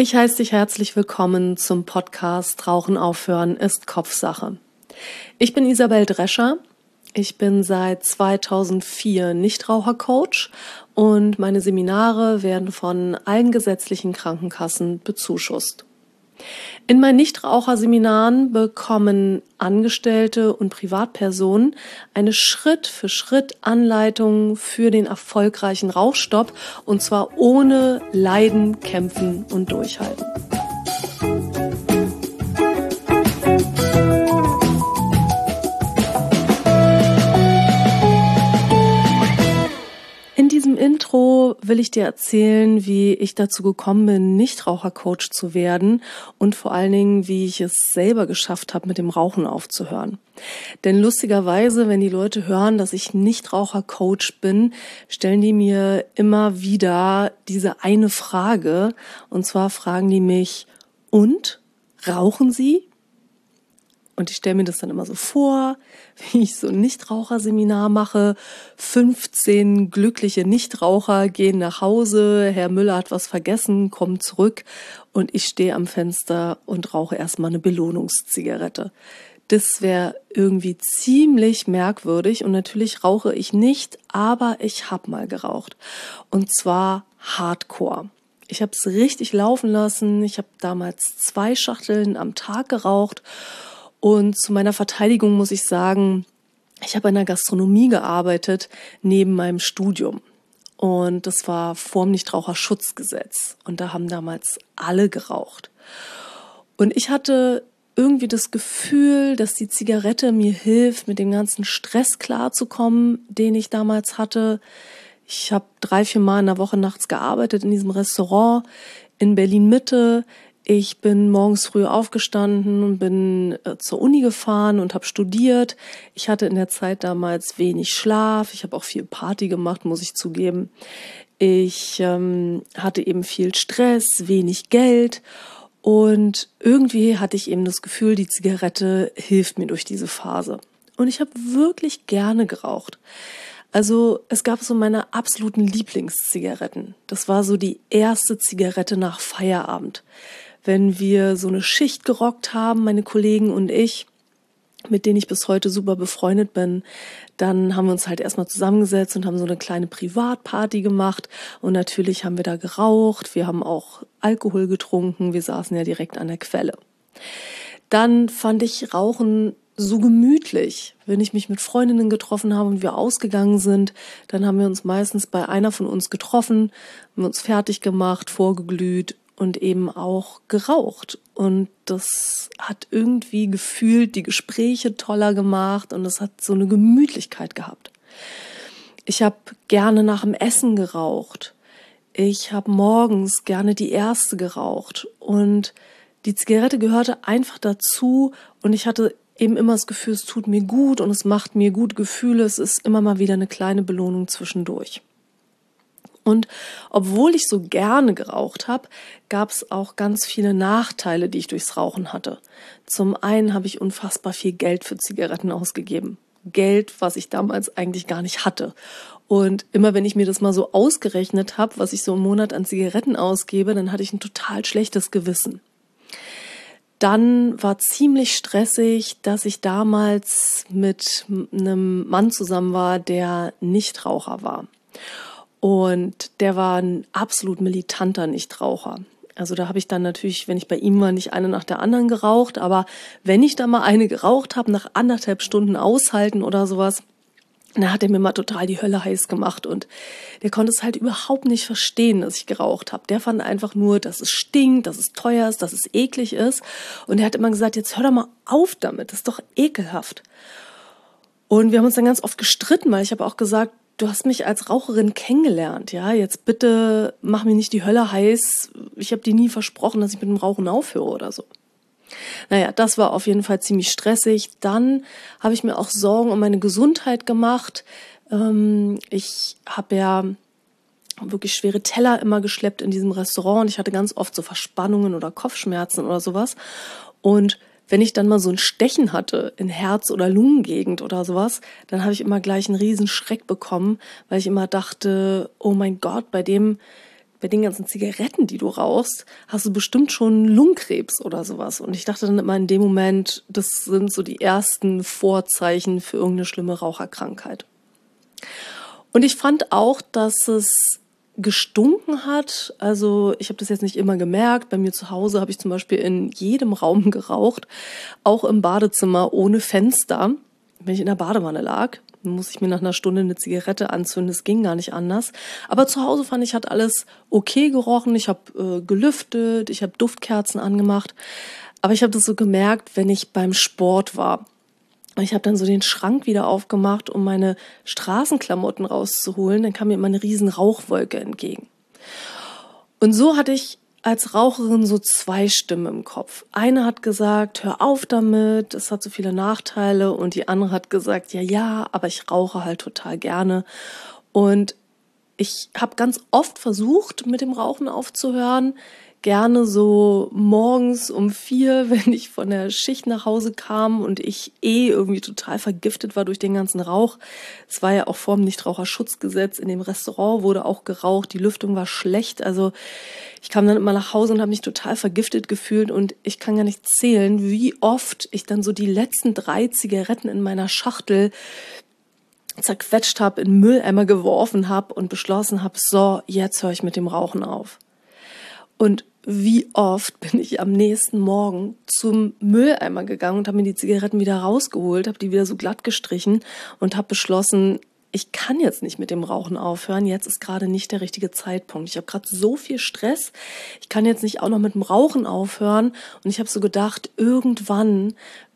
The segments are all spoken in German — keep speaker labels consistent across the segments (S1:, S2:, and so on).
S1: Ich heiße dich herzlich willkommen zum Podcast Rauchen aufhören ist Kopfsache. Ich bin Isabel Drescher. Ich bin seit 2004 Nichtrauchercoach und meine Seminare werden von allen gesetzlichen Krankenkassen bezuschusst. In meinen Nichtraucherseminaren bekommen Angestellte und Privatpersonen eine Schritt-für-Schritt-Anleitung für den erfolgreichen Rauchstopp und zwar ohne Leiden, Kämpfen und Durchhalten. Intro will ich dir erzählen, wie ich dazu gekommen bin, Nichtrauchercoach zu werden und vor allen Dingen, wie ich es selber geschafft habe, mit dem Rauchen aufzuhören. Denn lustigerweise, wenn die Leute hören, dass ich Nichtrauchercoach bin, stellen die mir immer wieder diese eine Frage. Und zwar fragen die mich, und? Rauchen Sie? Und ich stelle mir das dann immer so vor, wie ich so ein Nichtraucherseminar mache. 15 glückliche Nichtraucher gehen nach Hause, Herr Müller hat was vergessen, kommt zurück und ich stehe am Fenster und rauche erstmal eine Belohnungszigarette. Das wäre irgendwie ziemlich merkwürdig und natürlich rauche ich nicht, aber ich habe mal geraucht. Und zwar Hardcore. Ich habe es richtig laufen lassen. Ich habe damals zwei Schachteln am Tag geraucht und zu meiner Verteidigung muss ich sagen, ich habe in der Gastronomie gearbeitet neben meinem Studium. Und das war vorm Nichtraucherschutzgesetz. Und da haben damals alle geraucht. Und ich hatte irgendwie das Gefühl, dass die Zigarette mir hilft, mit dem ganzen Stress klarzukommen, den ich damals hatte. Ich habe drei, vier Mal in der Woche nachts gearbeitet in diesem Restaurant in Berlin Mitte. Ich bin morgens früh aufgestanden und bin äh, zur Uni gefahren und habe studiert. Ich hatte in der Zeit damals wenig Schlaf. Ich habe auch viel Party gemacht, muss ich zugeben. Ich ähm, hatte eben viel Stress, wenig Geld und irgendwie hatte ich eben das Gefühl, die Zigarette hilft mir durch diese Phase. Und ich habe wirklich gerne geraucht. Also es gab so meine absoluten Lieblingszigaretten. Das war so die erste Zigarette nach Feierabend wenn wir so eine Schicht gerockt haben, meine Kollegen und ich, mit denen ich bis heute super befreundet bin, dann haben wir uns halt erstmal zusammengesetzt und haben so eine kleine Privatparty gemacht. Und natürlich haben wir da geraucht, wir haben auch Alkohol getrunken, wir saßen ja direkt an der Quelle. Dann fand ich Rauchen so gemütlich. Wenn ich mich mit Freundinnen getroffen habe und wir ausgegangen sind, dann haben wir uns meistens bei einer von uns getroffen, haben uns fertig gemacht, vorgeglüht und eben auch geraucht. Und das hat irgendwie gefühlt die Gespräche toller gemacht und es hat so eine Gemütlichkeit gehabt. Ich habe gerne nach dem Essen geraucht. Ich habe morgens gerne die erste geraucht und die Zigarette gehörte einfach dazu und ich hatte eben immer das Gefühl, es tut mir gut und es macht mir gute Gefühle. Es ist immer mal wieder eine kleine Belohnung zwischendurch. Und obwohl ich so gerne geraucht habe, gab es auch ganz viele Nachteile, die ich durchs Rauchen hatte. Zum einen habe ich unfassbar viel Geld für Zigaretten ausgegeben. Geld, was ich damals eigentlich gar nicht hatte. Und immer wenn ich mir das mal so ausgerechnet habe, was ich so im Monat an Zigaretten ausgebe, dann hatte ich ein total schlechtes Gewissen. Dann war ziemlich stressig, dass ich damals mit einem Mann zusammen war, der Nichtraucher war. Und der war ein absolut militanter Nichtraucher. Also da habe ich dann natürlich, wenn ich bei ihm war, nicht eine nach der anderen geraucht, aber wenn ich da mal eine geraucht habe, nach anderthalb Stunden aushalten oder sowas, da hat er mir mal total die Hölle heiß gemacht und der konnte es halt überhaupt nicht verstehen, dass ich geraucht habe. Der fand einfach nur, dass es stinkt, dass es teuer ist, dass es eklig ist und er hat immer gesagt, jetzt hör doch mal auf damit, das ist doch ekelhaft. Und wir haben uns dann ganz oft gestritten, weil ich habe auch gesagt, du hast mich als Raucherin kennengelernt, ja, jetzt bitte mach mir nicht die Hölle heiß. Ich habe dir nie versprochen, dass ich mit dem Rauchen aufhöre oder so. Naja, das war auf jeden Fall ziemlich stressig. Dann habe ich mir auch Sorgen um meine Gesundheit gemacht. Ähm, ich habe ja wirklich schwere Teller immer geschleppt in diesem Restaurant und ich hatte ganz oft so Verspannungen oder Kopfschmerzen oder sowas. Und wenn ich dann mal so ein Stechen hatte in Herz- oder Lungengegend oder sowas, dann habe ich immer gleich einen riesen Schreck bekommen, weil ich immer dachte, oh mein Gott, bei dem bei den ganzen Zigaretten, die du rauchst, hast du bestimmt schon Lungenkrebs oder sowas. Und ich dachte dann immer in dem Moment, das sind so die ersten Vorzeichen für irgendeine schlimme Raucherkrankheit. Und ich fand auch, dass es gestunken hat. Also ich habe das jetzt nicht immer gemerkt. Bei mir zu Hause habe ich zum Beispiel in jedem Raum geraucht, auch im Badezimmer ohne Fenster, wenn ich in der Badewanne lag. Dann muss ich mir nach einer Stunde eine Zigarette anzünden. Es ging gar nicht anders. Aber zu Hause fand ich, hat alles okay gerochen. Ich habe äh, gelüftet, ich habe Duftkerzen angemacht. Aber ich habe das so gemerkt, wenn ich beim Sport war. Ich habe dann so den Schrank wieder aufgemacht, um meine Straßenklamotten rauszuholen. Dann kam mir immer eine riesen Rauchwolke entgegen. Und so hatte ich als Raucherin so zwei Stimmen im Kopf. Eine hat gesagt, hör auf damit, es hat so viele Nachteile. Und die andere hat gesagt, ja, ja, aber ich rauche halt total gerne. Und ich habe ganz oft versucht, mit dem Rauchen aufzuhören gerne so morgens um vier, wenn ich von der Schicht nach Hause kam und ich eh irgendwie total vergiftet war durch den ganzen Rauch. Es war ja auch vor dem Nichtraucherschutzgesetz. In dem Restaurant wurde auch geraucht. Die Lüftung war schlecht. Also ich kam dann immer nach Hause und habe mich total vergiftet gefühlt und ich kann gar nicht zählen, wie oft ich dann so die letzten drei Zigaretten in meiner Schachtel zerquetscht habe, in Mülleimer geworfen habe und beschlossen habe, so, jetzt höre ich mit dem Rauchen auf. Und wie oft bin ich am nächsten Morgen zum Mülleimer gegangen und habe mir die Zigaretten wieder rausgeholt, habe die wieder so glatt gestrichen und habe beschlossen, ich kann jetzt nicht mit dem Rauchen aufhören. Jetzt ist gerade nicht der richtige Zeitpunkt. Ich habe gerade so viel Stress. Ich kann jetzt nicht auch noch mit dem Rauchen aufhören. Und ich habe so gedacht, irgendwann,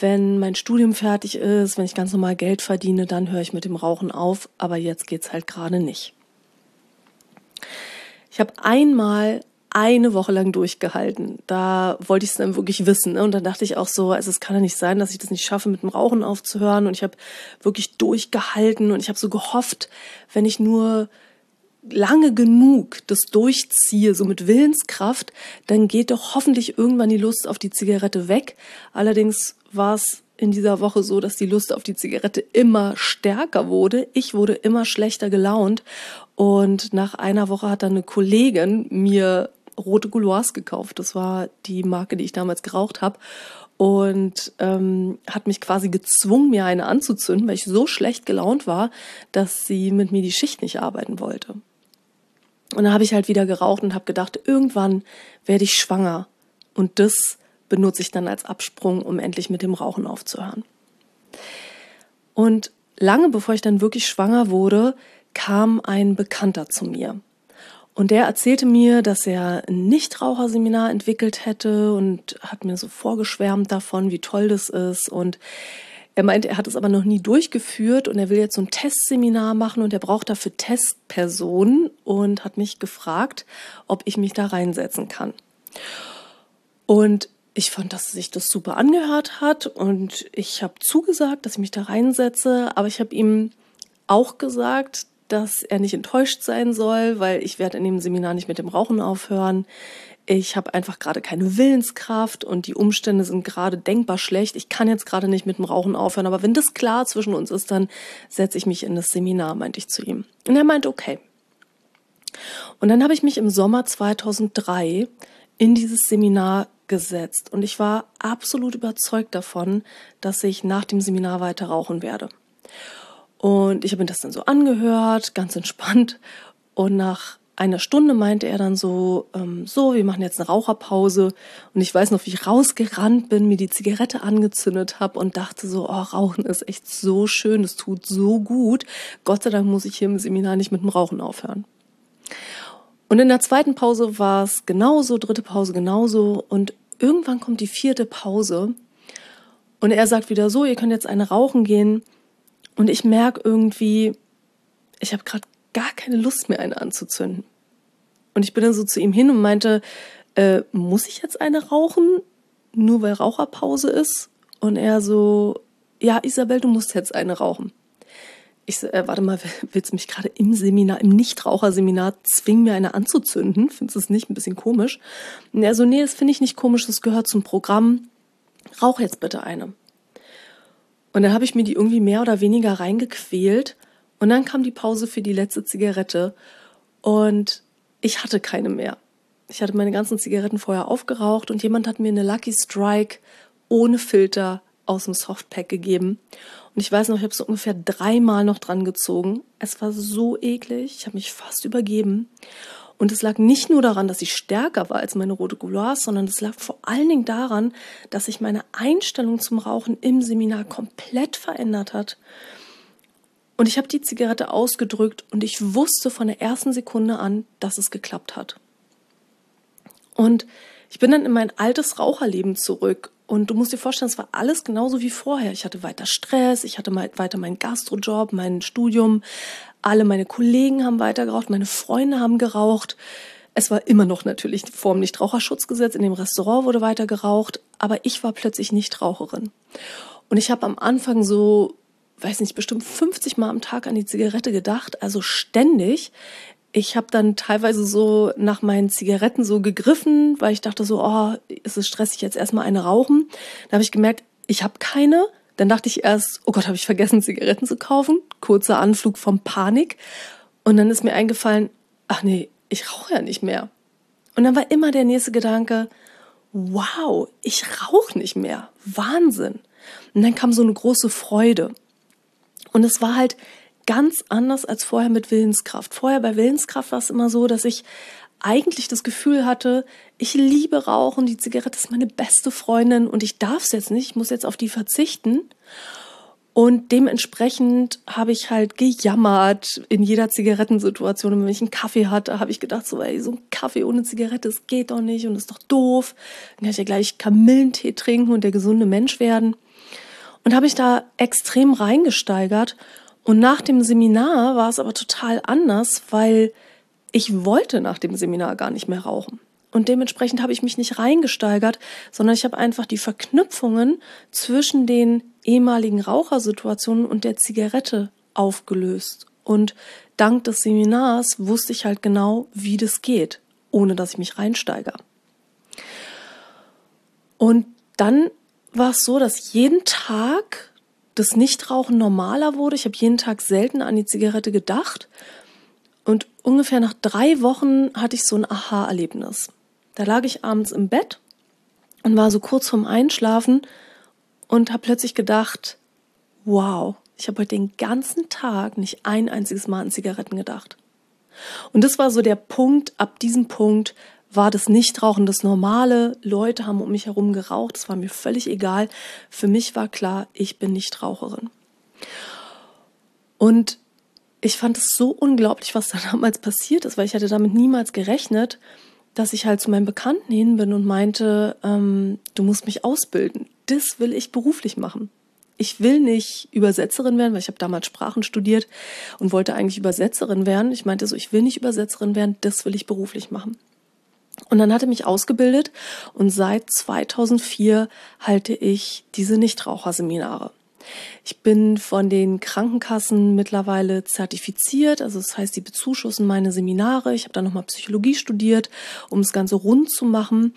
S1: wenn mein Studium fertig ist, wenn ich ganz normal Geld verdiene, dann höre ich mit dem Rauchen auf. Aber jetzt geht's halt gerade nicht. Ich habe einmal eine Woche lang durchgehalten. Da wollte ich es dann wirklich wissen. Ne? Und dann dachte ich auch so, also es kann ja nicht sein, dass ich das nicht schaffe, mit dem Rauchen aufzuhören. Und ich habe wirklich durchgehalten und ich habe so gehofft, wenn ich nur lange genug das durchziehe, so mit Willenskraft, dann geht doch hoffentlich irgendwann die Lust auf die Zigarette weg. Allerdings war es in dieser Woche so, dass die Lust auf die Zigarette immer stärker wurde. Ich wurde immer schlechter gelaunt. Und nach einer Woche hat dann eine Kollegin mir rote Gouloirs gekauft. Das war die Marke, die ich damals geraucht habe. Und ähm, hat mich quasi gezwungen, mir eine anzuzünden, weil ich so schlecht gelaunt war, dass sie mit mir die Schicht nicht arbeiten wollte. Und dann habe ich halt wieder geraucht und habe gedacht, irgendwann werde ich schwanger. Und das benutze ich dann als Absprung, um endlich mit dem Rauchen aufzuhören. Und lange bevor ich dann wirklich schwanger wurde, kam ein Bekannter zu mir. Und der erzählte mir, dass er ein Nichtraucherseminar entwickelt hätte und hat mir so vorgeschwärmt davon, wie toll das ist. Und er meinte, er hat es aber noch nie durchgeführt und er will jetzt so ein Testseminar machen und er braucht dafür Testpersonen und hat mich gefragt, ob ich mich da reinsetzen kann. Und ich fand, dass sich das super angehört hat und ich habe zugesagt, dass ich mich da reinsetze, aber ich habe ihm auch gesagt, dass er nicht enttäuscht sein soll, weil ich werde in dem Seminar nicht mit dem Rauchen aufhören. Ich habe einfach gerade keine Willenskraft und die Umstände sind gerade denkbar schlecht. Ich kann jetzt gerade nicht mit dem Rauchen aufhören, aber wenn das klar zwischen uns ist, dann setze ich mich in das Seminar, meinte ich zu ihm. Und er meinte, okay. Und dann habe ich mich im Sommer 2003 in dieses Seminar gesetzt und ich war absolut überzeugt davon, dass ich nach dem Seminar weiter rauchen werde. Und ich habe mir das dann so angehört, ganz entspannt. Und nach einer Stunde meinte er dann so, ähm, so, wir machen jetzt eine Raucherpause. Und ich weiß noch, wie ich rausgerannt bin, mir die Zigarette angezündet habe und dachte so, oh, Rauchen ist echt so schön, es tut so gut. Gott sei Dank muss ich hier im Seminar nicht mit dem Rauchen aufhören. Und in der zweiten Pause war es genauso, dritte Pause genauso. Und irgendwann kommt die vierte Pause. Und er sagt wieder so, ihr könnt jetzt eine rauchen gehen. Und ich merke irgendwie, ich habe gerade gar keine Lust mehr, eine anzuzünden. Und ich bin dann so zu ihm hin und meinte, äh, muss ich jetzt eine rauchen, nur weil Raucherpause ist? Und er so, ja, Isabel, du musst jetzt eine rauchen. Ich so, äh, warte mal, willst du mich gerade im Seminar, im Nichtraucherseminar zwingen, mir eine anzuzünden? Findest du es nicht ein bisschen komisch? Und er so, nee, das finde ich nicht komisch, das gehört zum Programm. Rauch jetzt bitte eine. Und dann habe ich mir die irgendwie mehr oder weniger reingequält. Und dann kam die Pause für die letzte Zigarette. Und ich hatte keine mehr. Ich hatte meine ganzen Zigaretten vorher aufgeraucht und jemand hat mir eine Lucky Strike ohne Filter aus dem Softpack gegeben. Und ich weiß noch, ich habe so ungefähr dreimal noch dran gezogen. Es war so eklig, ich habe mich fast übergeben. Und es lag nicht nur daran, dass ich stärker war als meine rote Gouloirs, sondern es lag vor allen Dingen daran, dass sich meine Einstellung zum Rauchen im Seminar komplett verändert hat. Und ich habe die Zigarette ausgedrückt und ich wusste von der ersten Sekunde an, dass es geklappt hat. Und ich bin dann in mein altes Raucherleben zurück. Und du musst dir vorstellen, es war alles genauso wie vorher. Ich hatte weiter Stress, ich hatte weiter meinen Gastrojob, mein Studium. Alle meine Kollegen haben weiter geraucht, meine Freunde haben geraucht. Es war immer noch natürlich vor dem Nichtraucherschutzgesetz. In dem Restaurant wurde weiter geraucht, aber ich war plötzlich Nichtraucherin. Und ich habe am Anfang so, weiß nicht, bestimmt 50 Mal am Tag an die Zigarette gedacht, also ständig ich habe dann teilweise so nach meinen Zigaretten so gegriffen, weil ich dachte so, oh, ist es stressig, jetzt erstmal eine rauchen. Da habe ich gemerkt, ich habe keine. Dann dachte ich erst, oh Gott, habe ich vergessen, Zigaretten zu kaufen. Kurzer Anflug vom Panik. Und dann ist mir eingefallen, ach nee, ich rauche ja nicht mehr. Und dann war immer der nächste Gedanke, wow, ich rauche nicht mehr. Wahnsinn. Und dann kam so eine große Freude. Und es war halt ganz anders als vorher mit Willenskraft. Vorher bei Willenskraft war es immer so, dass ich eigentlich das Gefühl hatte, ich liebe Rauchen, die Zigarette ist meine beste Freundin und ich darf es jetzt nicht, ich muss jetzt auf die verzichten. Und dementsprechend habe ich halt gejammert in jeder Zigarettensituation. Und wenn ich einen Kaffee hatte, habe ich gedacht, so, ey, so ein Kaffee ohne Zigarette, das geht doch nicht und ist doch doof. Dann kann ich ja gleich Kamillentee trinken und der gesunde Mensch werden. Und habe ich da extrem reingesteigert und nach dem Seminar war es aber total anders, weil ich wollte nach dem Seminar gar nicht mehr rauchen. Und dementsprechend habe ich mich nicht reingesteigert, sondern ich habe einfach die Verknüpfungen zwischen den ehemaligen Rauchersituationen und der Zigarette aufgelöst. Und dank des Seminars wusste ich halt genau, wie das geht, ohne dass ich mich reinsteigere. Und dann war es so, dass jeden Tag das Nichtrauchen normaler wurde. Ich habe jeden Tag selten an die Zigarette gedacht. Und ungefähr nach drei Wochen hatte ich so ein Aha-Erlebnis. Da lag ich abends im Bett und war so kurz vorm Einschlafen und habe plötzlich gedacht, wow, ich habe heute den ganzen Tag nicht ein einziges Mal an Zigaretten gedacht. Und das war so der Punkt, ab diesem Punkt war das Nichtrauchen das Normale. Leute haben um mich herum geraucht. Das war mir völlig egal. Für mich war klar, ich bin Nichtraucherin. Und ich fand es so unglaublich, was da damals passiert ist, weil ich hatte damit niemals gerechnet, dass ich halt zu meinem Bekannten hin bin und meinte, ähm, du musst mich ausbilden. Das will ich beruflich machen. Ich will nicht Übersetzerin werden, weil ich habe damals Sprachen studiert und wollte eigentlich Übersetzerin werden. Ich meinte so, ich will nicht Übersetzerin werden, das will ich beruflich machen. Und dann hat er mich ausgebildet und seit 2004 halte ich diese Nichtraucherseminare. Ich bin von den Krankenkassen mittlerweile zertifiziert, also das heißt, die bezuschussen meine Seminare. Ich habe dann nochmal Psychologie studiert, um das Ganze rund zu machen.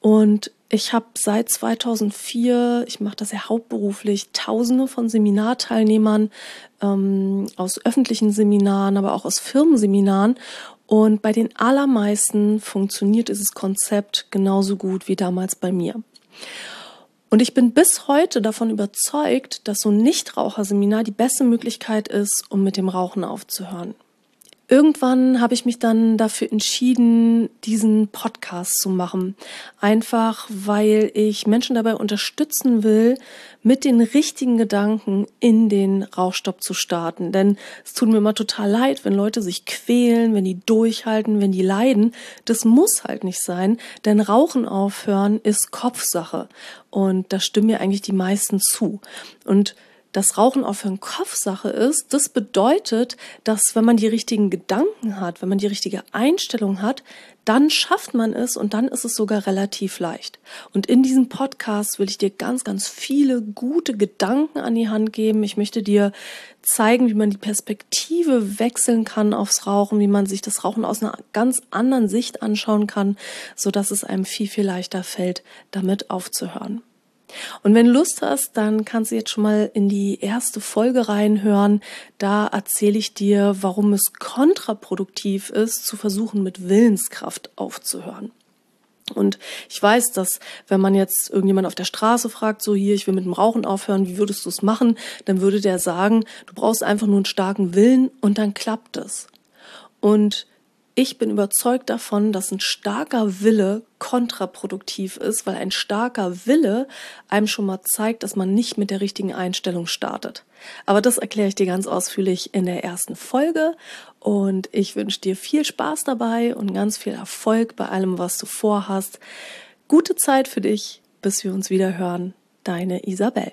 S1: Und ich habe seit 2004, ich mache das ja hauptberuflich, Tausende von Seminarteilnehmern ähm, aus öffentlichen Seminaren, aber auch aus Firmenseminaren und bei den allermeisten funktioniert dieses Konzept genauso gut wie damals bei mir. Und ich bin bis heute davon überzeugt, dass so ein Nichtraucherseminar die beste Möglichkeit ist, um mit dem Rauchen aufzuhören. Irgendwann habe ich mich dann dafür entschieden, diesen Podcast zu machen. Einfach weil ich Menschen dabei unterstützen will, mit den richtigen Gedanken in den Rauchstopp zu starten. Denn es tut mir immer total leid, wenn Leute sich quälen, wenn die durchhalten, wenn die leiden. Das muss halt nicht sein, denn Rauchen aufhören ist Kopfsache. Und da stimmen mir eigentlich die meisten zu. Und dass Rauchen aufhören Kopfsache ist, das bedeutet, dass wenn man die richtigen Gedanken hat, wenn man die richtige Einstellung hat, dann schafft man es und dann ist es sogar relativ leicht. Und in diesem Podcast will ich dir ganz, ganz viele gute Gedanken an die Hand geben. Ich möchte dir zeigen, wie man die Perspektive wechseln kann aufs Rauchen, wie man sich das Rauchen aus einer ganz anderen Sicht anschauen kann, so dass es einem viel, viel leichter fällt, damit aufzuhören. Und wenn du Lust hast, dann kannst du jetzt schon mal in die erste Folge reinhören. Da erzähle ich dir, warum es kontraproduktiv ist, zu versuchen, mit Willenskraft aufzuhören. Und ich weiß, dass wenn man jetzt irgendjemand auf der Straße fragt, so hier, ich will mit dem Rauchen aufhören, wie würdest du es machen? Dann würde der sagen, du brauchst einfach nur einen starken Willen und dann klappt es. Und ich bin überzeugt davon, dass ein starker Wille kontraproduktiv ist, weil ein starker Wille einem schon mal zeigt, dass man nicht mit der richtigen Einstellung startet. Aber das erkläre ich dir ganz ausführlich in der ersten Folge und ich wünsche dir viel Spaß dabei und ganz viel Erfolg bei allem, was du vorhast. Gute Zeit für dich, bis wir uns wieder hören. Deine Isabel.